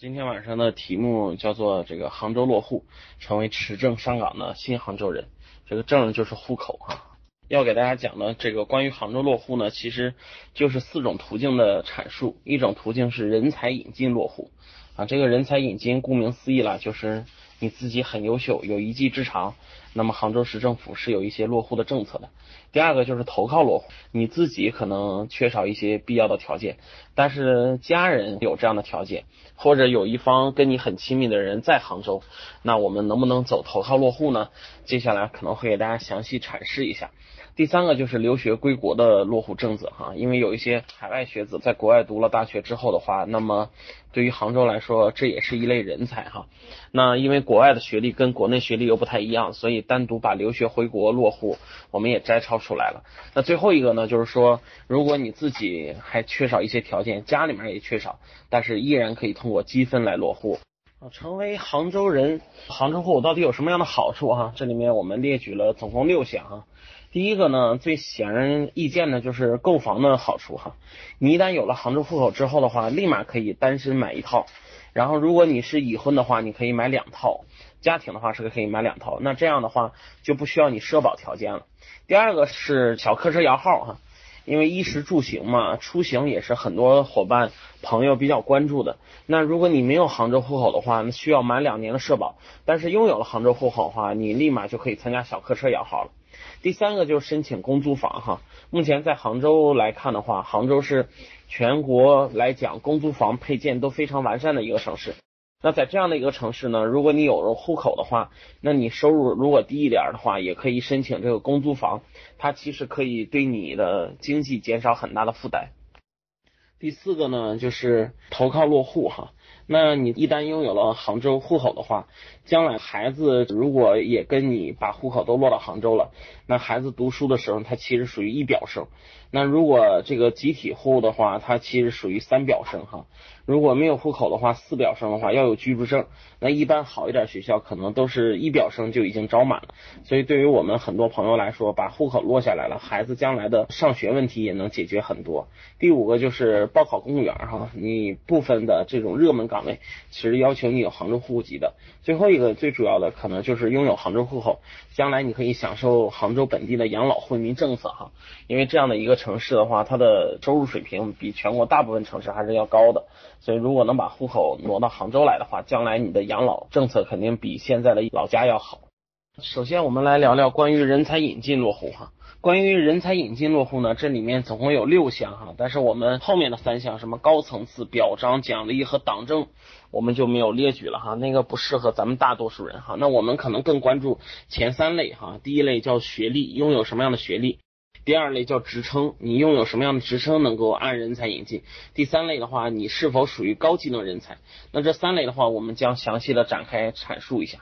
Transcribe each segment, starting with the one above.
今天晚上的题目叫做这个杭州落户，成为持证上岗的新杭州人。这个证就是户口哈。要给大家讲的这个关于杭州落户呢，其实就是四种途径的阐述。一种途径是人才引进落户啊，这个人才引进顾名思义啦，就是你自己很优秀，有一技之长。那么杭州市政府是有一些落户的政策的。第二个就是投靠落户，你自己可能缺少一些必要的条件，但是家人有这样的条件，或者有一方跟你很亲密的人在杭州，那我们能不能走投靠落户呢？接下来可能会给大家详细阐释一下。第三个就是留学归国的落户政策哈，因为有一些海外学子在国外读了大学之后的话，那么对于杭州来说，这也是一类人才哈。那因为国外的学历跟国内学历又不太一样，所以。单独把留学回国落户，我们也摘抄出来了。那最后一个呢，就是说，如果你自己还缺少一些条件，家里面也缺少，但是依然可以通过积分来落户，成为杭州人。杭州户口到底有什么样的好处哈？这里面我们列举了总共六项哈。第一个呢，最显而易见的就是购房的好处哈。你一旦有了杭州户口之后的话，立马可以单身买一套。然后，如果你是已婚的话，你可以买两套；家庭的话是可以买两套。那这样的话就不需要你社保条件了。第二个是小客车摇号哈，因为衣食住行嘛，出行也是很多伙伴朋友比较关注的。那如果你没有杭州户口的话，那需要满两年的社保；但是拥有了杭州户口的话，你立马就可以参加小客车摇号了。第三个就是申请公租房哈，目前在杭州来看的话，杭州是全国来讲公租房配件都非常完善的一个城市。那在这样的一个城市呢，如果你有了户口的话，那你收入如果低一点的话，也可以申请这个公租房，它其实可以对你的经济减少很大的负担。第四个呢，就是投靠落户哈。那你一旦拥有了杭州户口的话，将来孩子如果也跟你把户口都落到杭州了，那孩子读书的时候，他其实属于一表生。那如果这个集体户的话，它其实属于三表生哈。如果没有户口的话，四表生的话要有居住证。那一般好一点学校可能都是一表生就已经招满了。所以对于我们很多朋友来说，把户口落下来了，孩子将来的上学问题也能解决很多。第五个就是报考公务员哈，你部分的这种热门岗位其实要求你有杭州户籍的。最后一个最主要的可能就是拥有杭州户口，将来你可以享受杭州本地的养老惠民政策哈，因为这样的一个。城市的话，它的收入水平比全国大部分城市还是要高的，所以如果能把户口挪到杭州来的话，将来你的养老政策肯定比现在的老家要好。首先，我们来聊聊关于人才引进落户哈。关于人才引进落户呢，这里面总共有六项哈，但是我们后面的三项，什么高层次表彰、奖励和党政，我们就没有列举了哈，那个不适合咱们大多数人哈。那我们可能更关注前三类哈，第一类叫学历，拥有什么样的学历？第二类叫职称，你拥有什么样的职称能够按人才引进？第三类的话，你是否属于高技能人才？那这三类的话，我们将详细的展开阐述一下。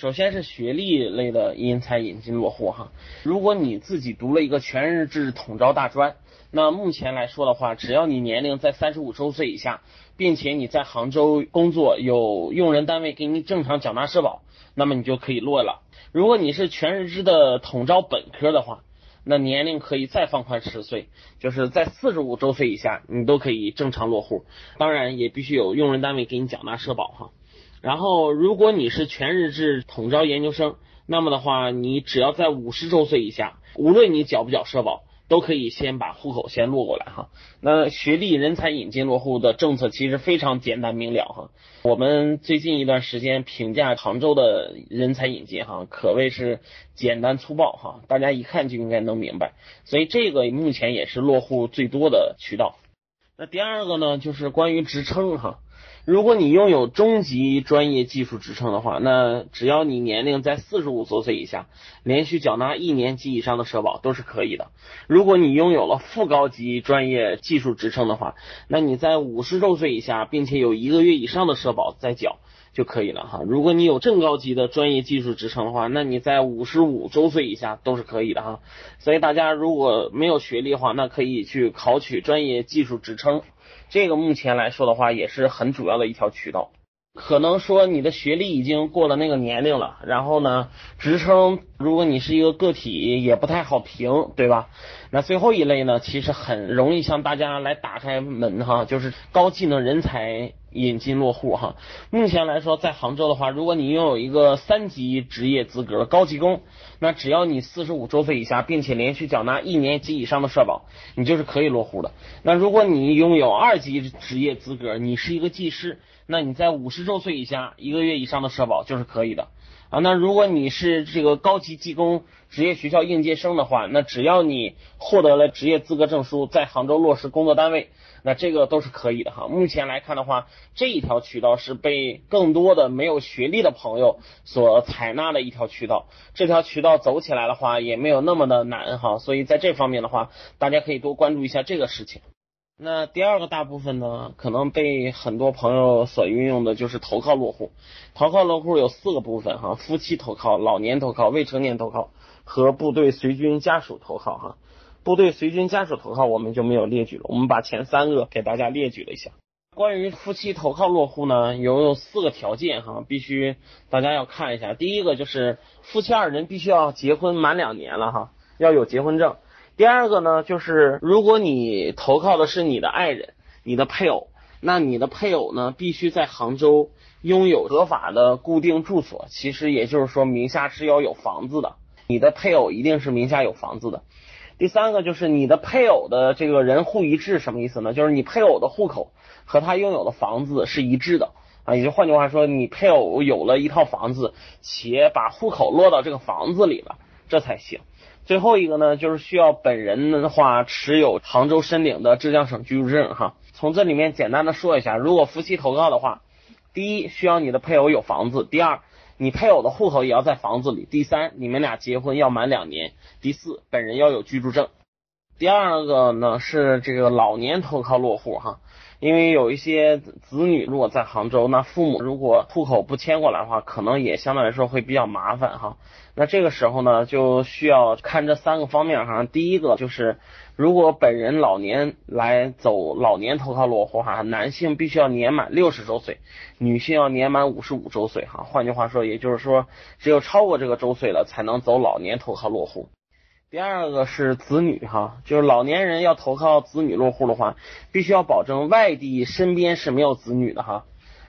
首先是学历类的人才引进落户哈，如果你自己读了一个全日制统招大专，那目前来说的话，只要你年龄在三十五周岁以下，并且你在杭州工作，有用人单位给你正常缴纳社保，那么你就可以落了。如果你是全日制的统招本科的话，那年龄可以再放宽十岁，就是在四十五周岁以下，你都可以正常落户。当然，也必须有用人单位给你缴纳社保哈。然后，如果你是全日制统招研究生，那么的话，你只要在五十周岁以下，无论你缴不缴社保。都可以先把户口先落过来哈。那学历人才引进落户的政策其实非常简单明了哈。我们最近一段时间评价杭州的人才引进哈，可谓是简单粗暴哈，大家一看就应该能明白。所以这个目前也是落户最多的渠道。那第二个呢，就是关于职称哈。如果你拥有中级专业技术职称的话，那只要你年龄在四十五周岁以下，连续缴纳一年及以上的社保都是可以的。如果你拥有了副高级专业技术职称的话，那你在五十周岁以下，并且有一个月以上的社保再缴就可以了哈。如果你有正高级的专业技术职称的话，那你在五十五周岁以下都是可以的哈。所以大家如果没有学历的话，那可以去考取专业技术职称。这个目前来说的话，也是很主要的一条渠道。可能说你的学历已经过了那个年龄了，然后呢，职称如果你是一个个体，也不太好评，对吧？那最后一类呢，其实很容易向大家来打开门哈，就是高技能人才引进落户哈。目前来说，在杭州的话，如果你拥有一个三级职业资格高级工，那只要你四十五周岁以下，并且连续缴纳一年及以上的社保，你就是可以落户的。那如果你拥有二级职业资格，你是一个技师，那你在五十周岁以下，一个月以上的社保就是可以的。啊，那如果你是这个高级技工职业学校应届生的话，那只要你获得了职业资格证书，在杭州落实工作单位，那这个都是可以的哈。目前来看的话，这一条渠道是被更多的没有学历的朋友所采纳的一条渠道。这条渠道走起来的话，也没有那么的难哈。所以在这方面的话，大家可以多关注一下这个事情。那第二个大部分呢，可能被很多朋友所运用的就是投靠落户。投靠落户有四个部分哈：夫妻投靠、老年投靠、未成年投靠和部队随军家属投靠哈。部队随军家属投靠我们就没有列举了，我们把前三个给大家列举了一下。关于夫妻投靠落户呢，有四个条件哈，必须大家要看一下。第一个就是夫妻二人必须要结婚满两年了哈，要有结婚证。第二个呢，就是如果你投靠的是你的爱人、你的配偶，那你的配偶呢，必须在杭州拥有合法的固定住所。其实也就是说，名下是要有房子的，你的配偶一定是名下有房子的。第三个就是你的配偶的这个人户一致，什么意思呢？就是你配偶的户口和他拥有的房子是一致的啊，也就换句话说，你配偶有了一套房子，且把户口落到这个房子里了，这才行。最后一个呢，就是需要本人的话持有杭州申领的浙江省居住证哈。从这里面简单的说一下，如果夫妻投靠的话，第一需要你的配偶有房子，第二你配偶的户口也要在房子里，第三你们俩结婚要满两年，第四本人要有居住证。第二个呢是这个老年投靠落户哈。因为有一些子女如果在杭州，那父母如果户口不迁过来的话，可能也相对来说会比较麻烦哈。那这个时候呢，就需要看这三个方面哈。第一个就是，如果本人老年来走老年投靠落户哈，男性必须要年满六十周岁，女性要年满五十五周岁哈。换句话说，也就是说，只有超过这个周岁了，才能走老年投靠落户。第二个是子女哈，就是老年人要投靠子女落户的话，必须要保证外地身边是没有子女的哈。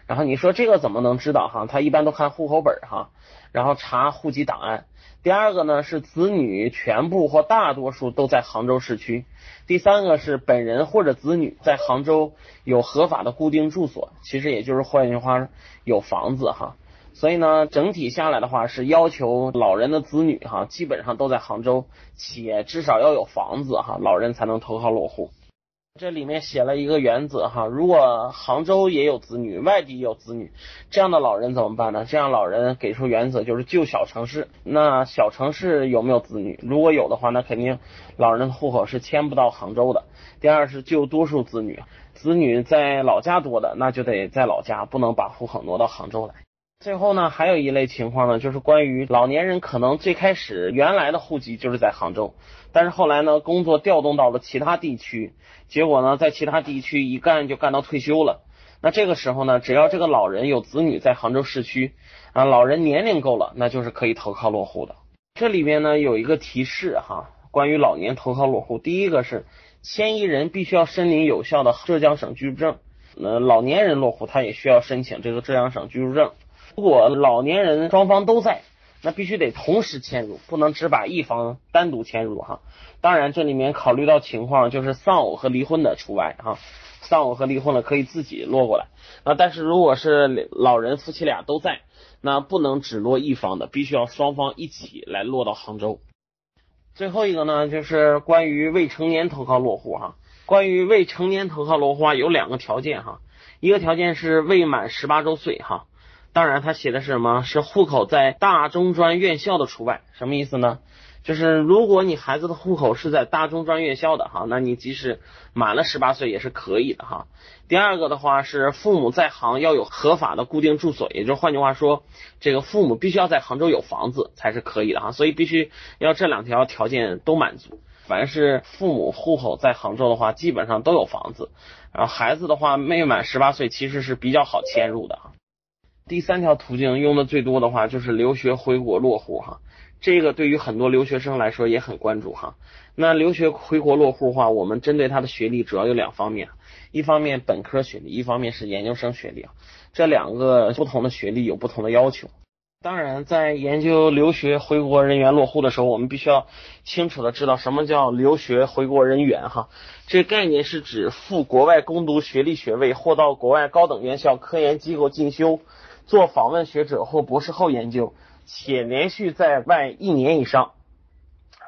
然后你说这个怎么能知道哈？他一般都看户口本哈，然后查户籍档案。第二个呢是子女全部或大多数都在杭州市区。第三个是本人或者子女在杭州有合法的固定住所，其实也就是换句话有房子哈。所以呢，整体下来的话是要求老人的子女哈，基本上都在杭州，且至少要有房子哈，老人才能投靠落户。这里面写了一个原则哈，如果杭州也有子女，外地也有子女，这样的老人怎么办呢？这样老人给出原则就是就小城市。那小城市有没有子女？如果有的话，那肯定老人的户口是迁不到杭州的。第二是就多数子女，子女在老家多的，那就得在老家，不能把户口挪到杭州来。最后呢，还有一类情况呢，就是关于老年人可能最开始原来的户籍就是在杭州，但是后来呢，工作调动到了其他地区，结果呢，在其他地区一干就干到退休了。那这个时候呢，只要这个老人有子女在杭州市区啊，老人年龄够了，那就是可以投靠落户的。这里面呢有一个提示哈，关于老年投靠落户，第一个是迁移人必须要申领有效的浙江省居住证，那老年人落户他也需要申请这个浙江省居住证。如果老年人双方都在，那必须得同时迁入，不能只把一方单独迁入哈。当然，这里面考虑到情况，就是丧偶和离婚的除外哈。丧偶和离婚的可以自己落过来，那但是如果是老人夫妻俩都在，那不能只落一方的，必须要双方一起来落到杭州。最后一个呢，就是关于未成年投靠落户哈。关于未成年投靠落户啊，有两个条件哈，一个条件是未满十八周岁哈。当然，他写的是什么？是户口在大中专院校的除外，什么意思呢？就是如果你孩子的户口是在大中专院校的哈，那你即使满了十八岁也是可以的哈。第二个的话是父母在杭要有合法的固定住所，也就是换句话说，这个父母必须要在杭州有房子才是可以的哈。所以必须要这两条条件都满足。凡是父母户口在杭州的话，基本上都有房子。然后孩子的话，未满十八岁其实是比较好迁入的。第三条途径用的最多的话就是留学回国落户哈，这个对于很多留学生来说也很关注哈。那留学回国落户的话，我们针对他的学历主要有两方面，一方面本科学历，一方面是研究生学历，这两个不同的学历有不同的要求。当然，在研究留学回国人员落户的时候，我们必须要清楚的知道什么叫留学回国人员哈。这概念是指赴国外攻读学历学位，或到国外高等院校、科研机构进修，做访问学者或博士后研究，且连续在外一年以上，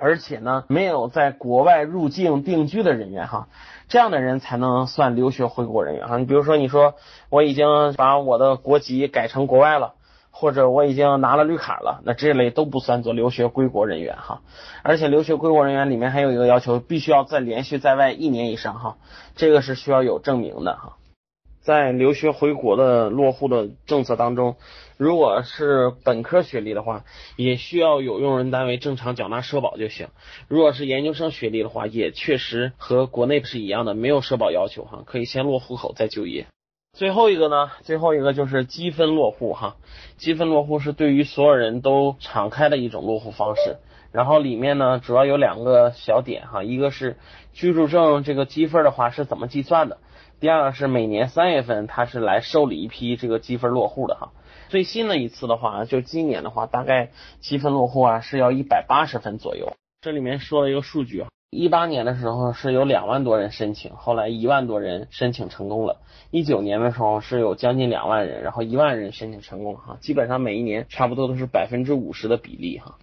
而且呢没有在国外入境定居的人员哈，这样的人才能算留学回国人员哈。你比如说，你说我已经把我的国籍改成国外了。或者我已经拿了绿卡了，那这类都不算作留学归国人员哈。而且留学归国人员里面还有一个要求，必须要在连续在外一年以上哈，这个是需要有证明的哈。在留学回国的落户的政策当中，如果是本科学历的话，也需要有用人单位正常缴纳社保就行。如果是研究生学历的话，也确实和国内是一样的，没有社保要求哈，可以先落户口再就业。最后一个呢，最后一个就是积分落户哈，积分落户是对于所有人都敞开的一种落户方式。然后里面呢，主要有两个小点哈，一个是居住证这个积分的话是怎么计算的，第二个是每年三月份它是来受理一批这个积分落户的哈。最新的一次的话，就今年的话，大概积分落户啊是要一百八十分左右。这里面说了一个数据。一八年的时候是有两万多人申请，后来一万多人申请成功了。一九年的时候是有将近两万人，然后一万人申请成功了哈，基本上每一年差不多都是百分之五十的比例哈。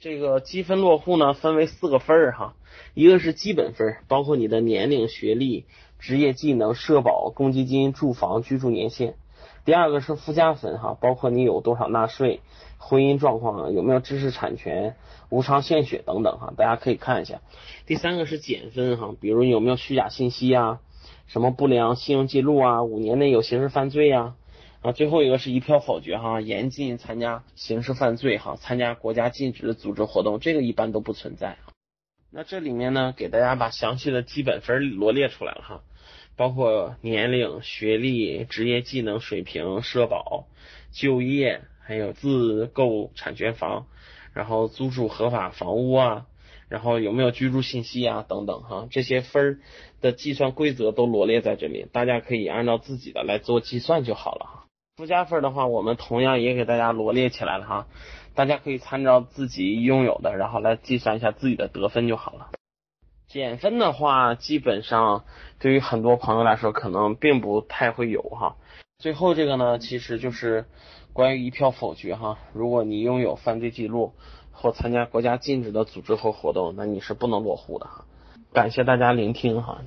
这个积分落户呢分为四个分儿哈，一个是基本分，包括你的年龄、学历、职业技能、社保、公积金、住房、居住年限。第二个是附加分哈，包括你有多少纳税、婚姻状况、有没有知识产权、无偿献血等等哈，大家可以看一下。第三个是减分哈，比如有没有虚假信息啊，什么不良信用记录啊，五年内有刑事犯罪呀啊。最后一个是一票否决哈，严禁参加刑事犯罪哈，参加国家禁止的组织活动，这个一般都不存在。那这里面呢，给大家把详细的基本分罗列出来了哈。包括年龄、学历、职业技能水平、社保、就业，还有自购产权房，然后租住合法房屋啊，然后有没有居住信息啊等等哈，这些分儿的计算规则都罗列在这里，大家可以按照自己的来做计算就好了哈。附加分的话，我们同样也给大家罗列起来了哈，大家可以参照自己拥有的，然后来计算一下自己的得分就好了。减分的话，基本上对于很多朋友来说，可能并不太会有哈。最后这个呢，其实就是关于一票否决哈。如果你拥有犯罪记录或参加国家禁止的组织和活动，那你是不能落户的哈。感谢大家聆听哈。